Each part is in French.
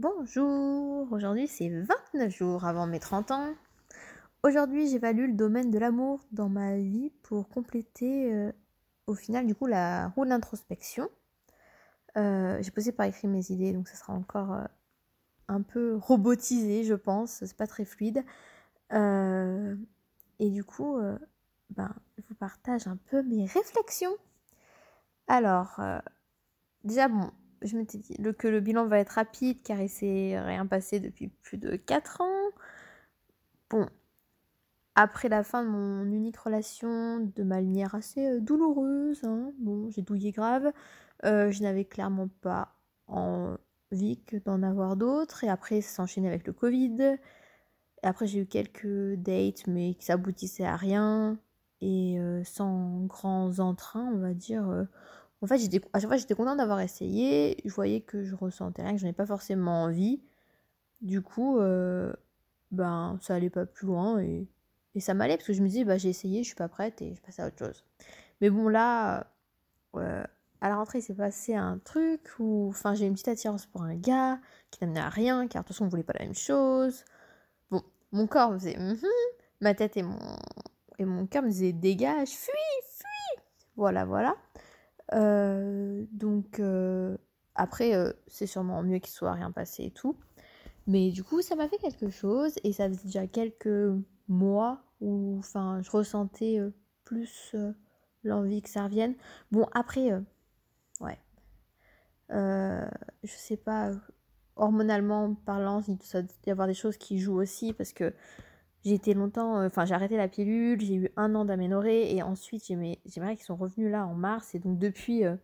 Bonjour, aujourd'hui c'est 29 jours avant mes 30 ans. Aujourd'hui j'évalue le domaine de l'amour dans ma vie pour compléter euh, au final du coup la roue de l'introspection. Euh, j'ai posé par écrit mes idées donc ça sera encore euh, un peu robotisé je pense, c'est pas très fluide. et du coup ben, je vous partage un peu mes réflexions. Alors déjà bon je m'étais dit que le bilan va être rapide car il s'est rien passé depuis plus de 4 ans. Bon, après la fin de mon unique relation, de manière assez euh, douloureuse, hein, bon, j'ai douillé grave, euh, je n'avais clairement pas envie d'en avoir d'autres. Et après, ça s'enchaînait avec le Covid. Après, j'ai eu quelques dates, mais qui s'aboutissaient à rien. Et euh, sans grands entrains, on va dire. En fait, j'étais, à chaque fois, j'étais contente d'avoir essayé. Je voyais que je ressentais rien, que j'en ai pas forcément envie. Du coup, euh, ben, ça allait pas plus loin et, ça m'allait parce que je me disais, bah, j'ai essayé, je suis pas prête et je passe à autre chose. Mais bon, là, euh, à la rentrée, il s'est passé un truc où, j'ai une petite attirance pour un gars qui n'amenait à rien, car de toute façon, on voulait pas la même chose. Bon, mon corps me faisait, mm-hmm. ma tête et mon, et mon cœur me disaient, dégage, fuis, fuis. Voilà, voilà. Euh, donc euh, après, euh, c'est sûrement mieux qu'il soit rien passé et tout. Mais du coup, ça m'a fait quelque chose et ça faisait déjà quelques mois où enfin, je ressentais plus l'envie que ça revienne. Bon, après, ouais. je sais pas, hormonalement parlant, il doit y avoir des choses qui jouent aussi parce que j'ai été longtemps, euh, enfin j'ai arrêté la pilule, j'ai eu un an d'aménorrhée et ensuite j'ai mes, règles qui sont revenus là en mars et donc depuis, euh,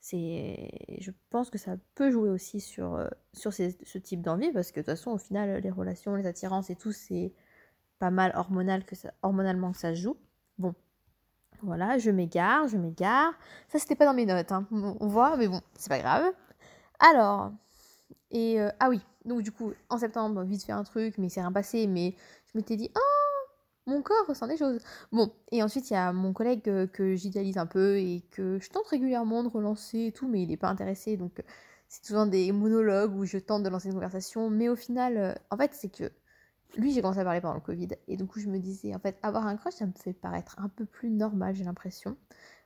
c'est, je pense que ça peut jouer aussi sur, euh, sur ce type d'envie parce que de toute façon au final les relations, les attirances et tout c'est pas mal hormonal que ça, hormonalement que ça se joue. Bon, voilà, je m'égare, je m'égare. Ça c'était pas dans mes notes, hein. on voit, mais bon, c'est pas grave. Alors, et ah oui, donc du coup en septembre, vite fait un truc, mais c'est rien passé, mais je m'étais dit, oh, mon corps ressent des choses. Bon, et ensuite, il y a mon collègue euh, que, j'idéalise un peu et que je tente régulièrement de relancer et tout, mais il n'est pas intéressé. Donc, euh, c'est souvent des monologues où je tente de lancer une conversation. Mais au final, euh, en fait, c'est que lui, j'ai commencé à parler pendant le Covid. Et du coup, je me disais, en fait, avoir un crush, ça me fait paraître un peu plus normal, j'ai l'impression.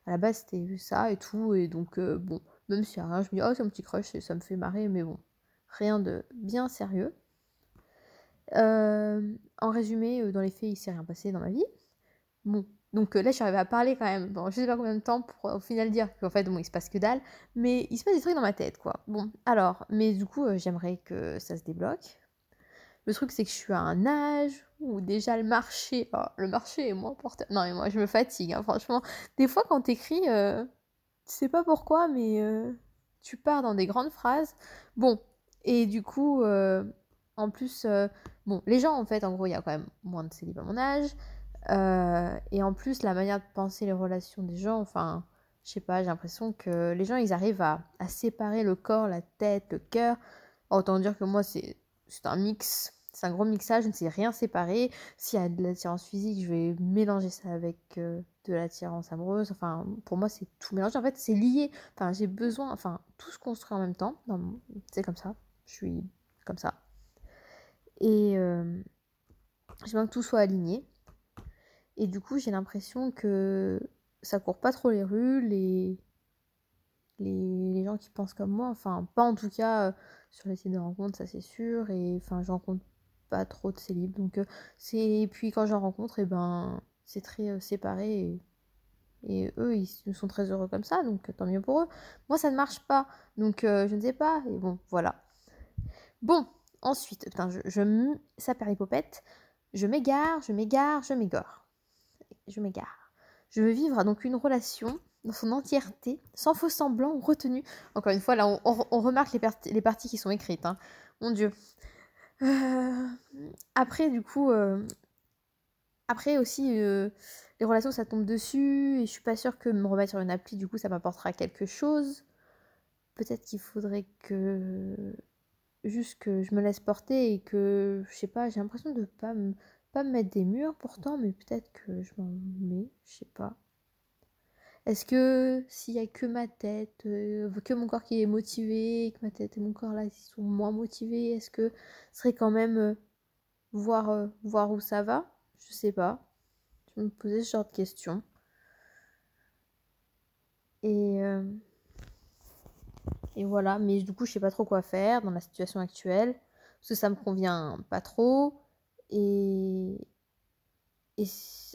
À la base, c'était ça et tout. Et donc, bon, même si rien, je me dis, oh, c'est un petit crush, ça me fait marrer, mais bon, rien de bien sérieux. Euh, en résumé, euh, dans les faits, il s'est rien passé dans ma vie. Bon, donc euh, là, je suis arrivée à parler quand même. Bon, je sais pas combien de temps pour au final dire qu'en fait, bon, il se passe que dalle, mais il se passe des trucs dans ma tête, quoi. Bon, alors, mais du coup, j'aimerais que ça se débloque. Le truc, c'est que je suis à un âge où déjà le marché, le marché est moins porteur. Non, mais moi, je me fatigue, hein, franchement. Des fois, quand t'écris, euh, tu sais pas pourquoi, mais tu pars dans des grandes phrases. Bon, et du coup, en plus, Bon, les gens, en fait, en gros, il y a quand même moins de célib à mon âge. Euh, et en plus, la manière de penser les relations des gens, enfin, je sais pas, j'ai l'impression que les gens, ils arrivent à, séparer le corps, la tête, le cœur. Autant dire que moi, c'est un mix, c'est un gros mixage, je ne sais rien séparer. S'il y a de l'attirance physique, je vais mélanger ça avec euh, de l'attirance amoureuse. Enfin, pour moi, c'est tout mélangé. En fait, c'est lié. Enfin, j'ai besoin, enfin, tout se construit en même temps. C'est comme ça. Je suis comme ça. Et euh, je veux que tout soit aligné. Et du coup, j'ai l'impression que ça court pas trop les rues, les, les, gens qui pensent comme moi, enfin, pas en tout cas euh, sur les sites de rencontres, ça c'est sûr, et enfin, j'en rencontre pas trop de célib. Donc, euh, c'est. Et puis quand j'en rencontre, et eh ben, c'est très séparé. Et, eux, ils sont très heureux comme ça, donc tant mieux pour eux. Moi, ça ne marche pas, donc je ne sais pas. Et bon, voilà. Bon, Ensuite, putain, je, ça perd l'hypopète. Je m'égare, je m'égare, je m'égare. Je m'égare. Je veux vivre donc une relation dans son entièreté, sans faux semblant ou retenu. Encore une fois, là, on, remarque les, les, parties qui sont écrites. Hein. Mon Dieu. Euh, après, du coup, euh, après aussi, euh, les relations, ça tombe dessus, et je suis pas sûre que me remettre sur une appli, du coup, ça m'apportera quelque chose. Peut-être qu'il faudrait que juste que je me laisse porter et que, je sais pas, j'ai l'impression de pas me, pas me mettre des murs pourtant, mais peut-être que je m'en mets, je sais pas. Est-ce que s'il y a que ma tête, euh, que mon corps qui est motivé, que ma tête et mon corps là ils sont moins motivés, est-ce que ce serait quand même euh, voir, euh, voir où ça va? Je sais pas. Je me posais ce genre de questions. Et, et voilà, mais du coup je sais pas trop quoi faire dans la situation actuelle, parce que ça me convient pas trop. Et, et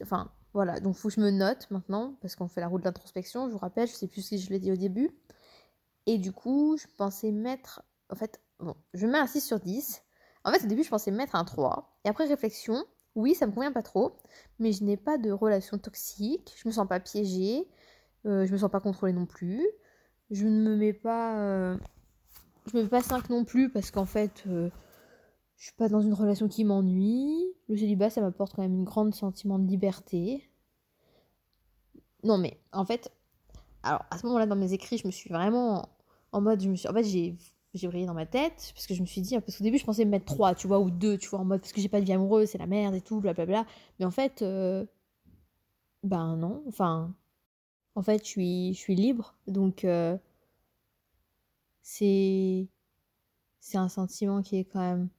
enfin, voilà, donc faut que je me note maintenant, parce qu'on fait la route de je vous rappelle, je sais plus si je l'ai dit au début. Et du coup, je pensais mettre, en fait, bon, je mets un 6 sur 10. En fait, au début, je pensais mettre un 3. Et après réflexion, oui, ça me convient pas trop, mais je n'ai pas de relation toxique, je me sens pas piégée, euh, je me sens pas contrôlée non plus. Je ne me mets pas... Euh, je me mets pas 5 non plus, parce qu'en fait... Euh, je suis pas dans une relation qui m'ennuie. Le célibat, ça m'apporte quand même un grand sentiment de liberté. Non, mais en fait, alors à ce moment-là, dans mes écrits, je me suis vraiment en mode, je me en fait, j'ai j'ai brillé dans ma tête parce que je me suis dit parce qu'au début je pensais me mettre 3 tu vois ou 2 tu vois en mode parce que j'ai pas de vie amoureuse c'est la merde et tout blablabla mais en fait euh, ben non enfin en fait je suis libre donc euh, c'est un sentiment qui est quand même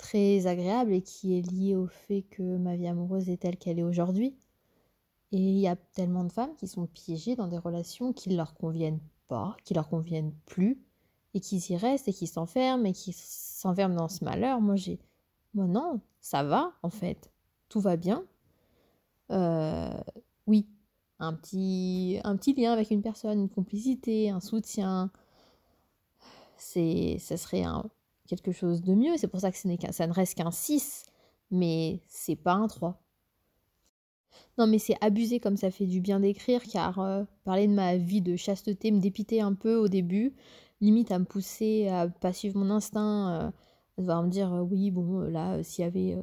très agréable et qui est lié au fait que ma vie amoureuse est telle qu'elle est aujourd'hui. Et il y a tellement de femmes qui sont piégées dans des relations qui ne leur conviennent pas, qui leur conviennent plus, et qui y restent et qui s'enferment et qui s'enferment dans ce malheur. Moi, j'ai. Moi, non, ça va, en fait. Tout va bien. Euh, oui, un petit, un petit lien avec une personne, une complicité, un soutien. C'est, ça serait un, quelque chose de mieux. C'est pour ça que ce n'est ça ne reste qu'un 6, mais c'est pas un 3. Non, mais c'est abusé comme ça fait du bien d'écrire, car euh, parler de ma vie de chasteté me dépitait un peu au début, limite à me pousser à pas suivre mon instinct, euh, à devoir me dire euh, oui, bon, là, s'il y avait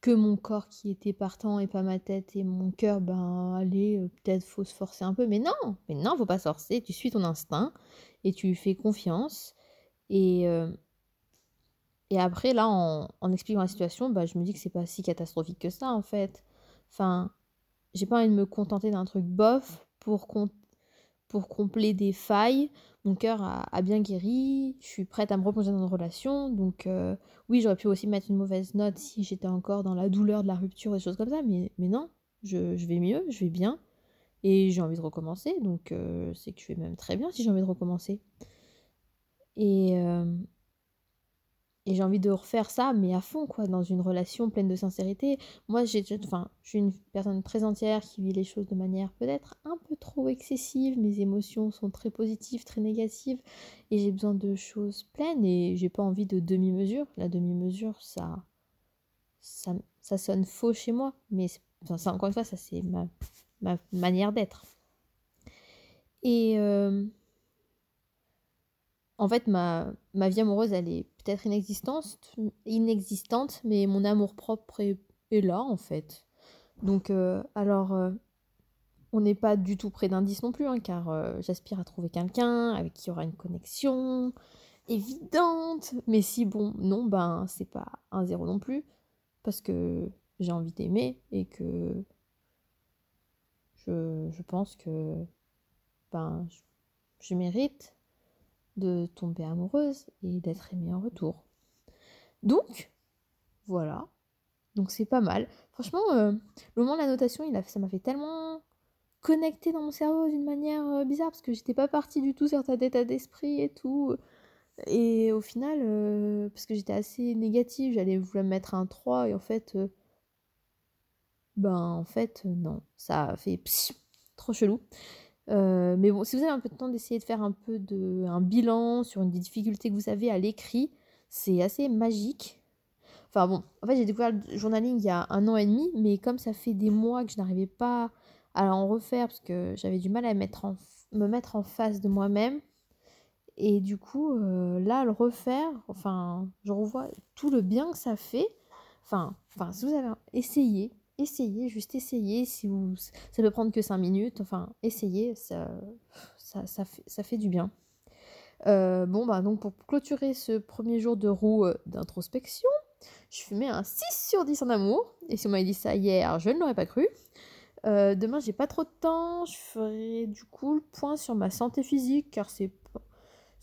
que mon corps qui était partant et pas ma tête et mon cœur, ben allez, peut-être faut se forcer un peu, mais non, mais non, faut pas se forcer, tu suis ton instinct et tu fais confiance. Et, et après, là, en, expliquant la situation, bah, je me dis que c'est pas si catastrophique que ça, en fait. Enfin, j'ai pas envie de me contenter d'un truc bof pour, pour combler des failles. Mon cœur a, bien guéri, je suis prête à me replonger dans une relation. Donc, euh, oui, j'aurais pu aussi mettre une mauvaise note si j'étais encore dans la douleur de la rupture et des choses comme ça, mais, mais non, je, vais mieux, je vais bien. Et j'ai envie de recommencer, donc euh, c'est que je vais même très bien si j'ai envie de recommencer. Et, euh, et j'ai envie de refaire ça, mais à fond, quoi, dans une relation pleine de sincérité. Moi, j'ai, enfin, je suis une personne très entière qui vit les choses de manière peut-être un peu trop excessive. Mes émotions sont très positives, très négatives, et j'ai besoin de choses pleines, et j'ai pas envie de demi-mesure. La demi-mesure, ça, ça, ça sonne faux chez moi, mais ça, encore une fois, ça c'est ma, ma manière d'être. Et euh, en fait, ma, ma vie amoureuse, elle est peut-être inexistante, inexistante, mais mon amour propre est, là, en fait. Donc, euh, alors, euh, on n'est pas du tout près 10 non plus, hein, car euh, j'aspire à trouver quelqu'un avec qui il y aura une connexion évidente. Mais si, bon, non, ben, c'est pas un zéro non plus, parce que j'ai envie d'aimer et que je, je pense que ben, je mérite de tomber amoureuse et d'être aimée en retour. Donc, voilà. Donc c'est pas mal. Franchement, euh, le moment de la notation, il a, ça m'a fait tellement connecter dans mon cerveau d'une manière euh, bizarre parce que j'étais pas partie du tout sur ta état d'esprit et tout. Et au final, euh, parce que j'étais assez négative, j'allais vouloir mettre un 3 et en fait, ben en fait, non, ça fait trop chelou. Euh, mais bon, si vous avez un peu de temps d'essayer de faire un peu de un bilan sur une des difficultés que vous avez à l'écrit, c'est assez magique. Enfin bon, en fait j'ai découvert le journaling il y a un an et demi, mais comme ça fait des mois que je n'arrivais pas à en refaire parce que j'avais du mal à mettre en, me mettre en face de moi-même. Et du coup, euh, là, le refaire, enfin, je revois tout le bien que ça fait. Enfin, enfin si vous avez essayé, essayez, juste essayez. Si vous, ça peut prendre que 5 minutes. Enfin, essayez, ça, ça, fait, du bien. Euh, bon, bah, donc pour clôturer ce premier jour de roue euh, d'introspection, je mets un 6 sur 10 en amour. Et si on m'avait dit ça hier, je ne l'aurais pas cru. Euh, demain, j'ai pas trop de temps. Je ferai du coup le point sur ma santé physique car c'est pas,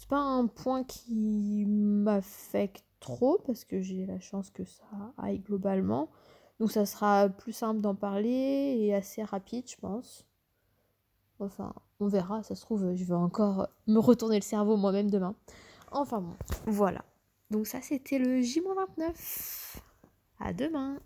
pas un point qui m'affecte trop parce que j'ai la chance que ça aille globalement. Donc ça sera plus simple d'en parler et assez rapide, je pense. Enfin, on verra, ça se trouve, je vais encore me retourner le cerveau moi-même demain. Enfin bon, voilà. Donc ça, c'était le J-29. À demain